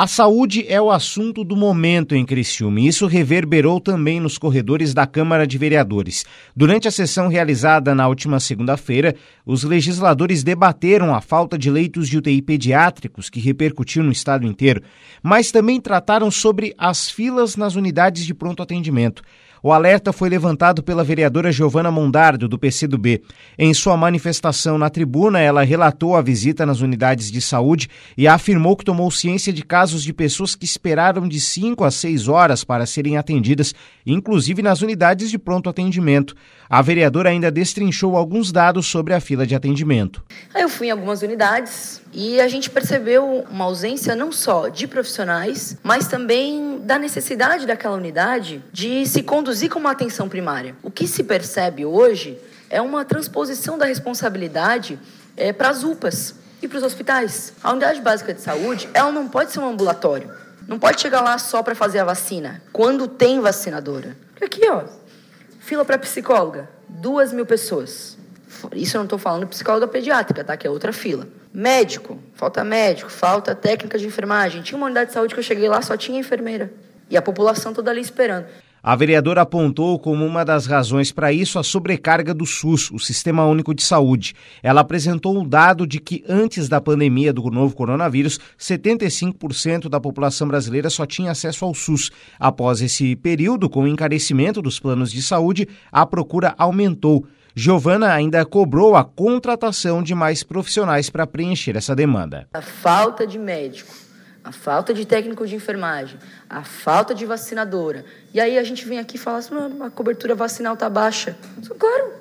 A saúde é o assunto do momento em Criciúma e isso reverberou também nos corredores da Câmara de Vereadores. Durante a sessão realizada na última segunda-feira, os legisladores debateram a falta de leitos de UTI pediátricos que repercutiu no estado inteiro, mas também trataram sobre as filas nas unidades de pronto atendimento. O alerta foi levantado pela vereadora Giovana Mondardo, do PCdoB. Em sua manifestação na tribuna, ela relatou a visita nas unidades de saúde e afirmou que tomou ciência de casos de pessoas que esperaram de 5 a 6 horas para serem atendidas, inclusive nas unidades de pronto atendimento. A vereadora ainda destrinchou alguns dados sobre a fila de atendimento. Eu fui em algumas unidades e a gente percebeu uma ausência não só de profissionais, mas também da necessidade daquela unidade de se conduzir como atenção primária. O que se percebe hoje é uma transposição da responsabilidade é, para as UPAs e para os hospitais. A unidade básica de saúde, ela não pode ser um ambulatório. Não pode chegar lá só para fazer a vacina, quando tem vacinadora. Aqui, ó, fila para psicóloga, duas mil pessoas. Isso eu não estou falando psicóloga pediátrica, tá? Que é outra fila. Médico, falta médico, falta técnica de enfermagem. Tinha uma unidade de saúde que eu cheguei lá, só tinha enfermeira. E a população toda ali esperando. A vereadora apontou como uma das razões para isso a sobrecarga do SUS, o Sistema Único de Saúde. Ela apresentou o um dado de que antes da pandemia do novo coronavírus, 75% da população brasileira só tinha acesso ao SUS. Após esse período, com o encarecimento dos planos de saúde, a procura aumentou. Giovana ainda cobrou a contratação de mais profissionais para preencher essa demanda. A falta de médico a falta de técnico de enfermagem, a falta de vacinadora. E aí a gente vem aqui e fala assim, a cobertura vacinal está baixa. Claro,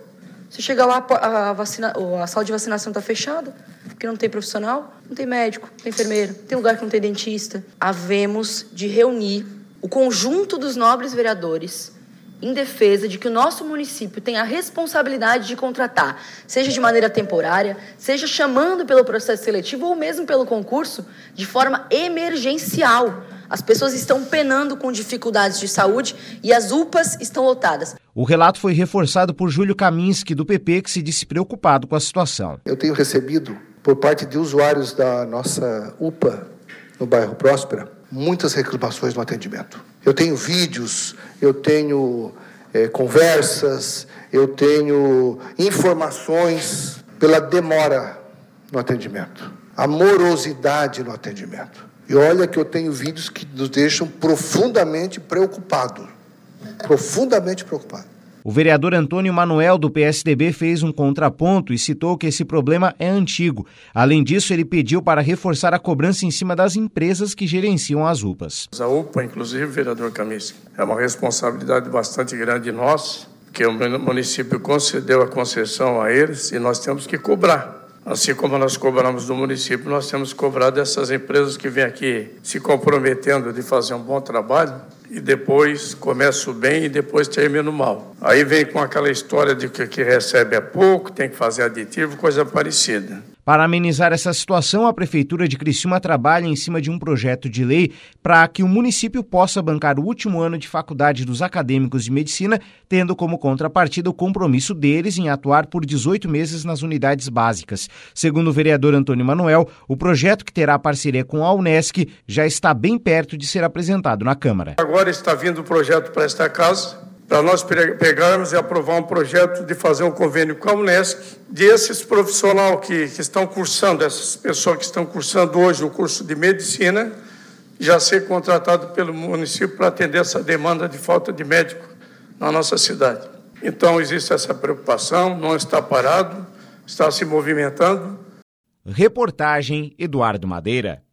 você chega lá, a, vacina, a sala de vacinação está fechada, porque não tem profissional, não tem médico, não tem enfermeiro, tem lugar que não tem dentista. Havemos de reunir o conjunto dos nobres vereadores em defesa de que o nosso município tem a responsabilidade de contratar, seja de maneira temporária, seja chamando pelo processo seletivo ou mesmo pelo concurso, de forma emergencial. As pessoas estão penando com dificuldades de saúde e as UPAs estão lotadas. O relato foi reforçado por Júlio Kaminski, do PP, que se disse preocupado com a situação. Eu tenho recebido, por parte de usuários da nossa UPA, no bairro Próspera, muitas reclamações no atendimento. Eu tenho vídeos, eu tenho é, conversas, eu tenho informações pela demora no atendimento, a morosidade no atendimento. E olha que eu tenho vídeos que nos deixam profundamente preocupados. Profundamente preocupados. O vereador Antônio Manuel, do PSDB, fez um contraponto e citou que esse problema é antigo. Além disso, ele pediu para reforçar a cobrança em cima das empresas que gerenciam as UPAs. A UPA, inclusive, vereador Camis, é uma responsabilidade bastante grande de nós, que o município concedeu a concessão a eles e nós temos que cobrar. Assim como nós cobramos do município, nós temos que cobrar dessas empresas que vêm aqui se comprometendo de fazer um bom trabalho e depois começo bem e depois termino mal. Aí vem com aquela história de que, que recebe é pouco, tem que fazer aditivo, coisa parecida. Para amenizar essa situação, a Prefeitura de Criciúma trabalha em cima de um projeto de lei para que o município possa bancar o último ano de faculdade dos acadêmicos de medicina, tendo como contrapartida o compromisso deles em atuar por 18 meses nas unidades básicas. Segundo o vereador Antônio Manuel, o projeto que terá parceria com a Unesc já está bem perto de ser apresentado na Câmara. Agora está vindo o projeto para esta casa para nós pegarmos e aprovar um projeto de fazer um convênio com a Unesc, de esses profissionais que, que estão cursando, essas pessoas que estão cursando hoje o curso de medicina, já ser contratado pelo município para atender essa demanda de falta de médico na nossa cidade. Então, existe essa preocupação, não está parado, está se movimentando. Reportagem Eduardo Madeira.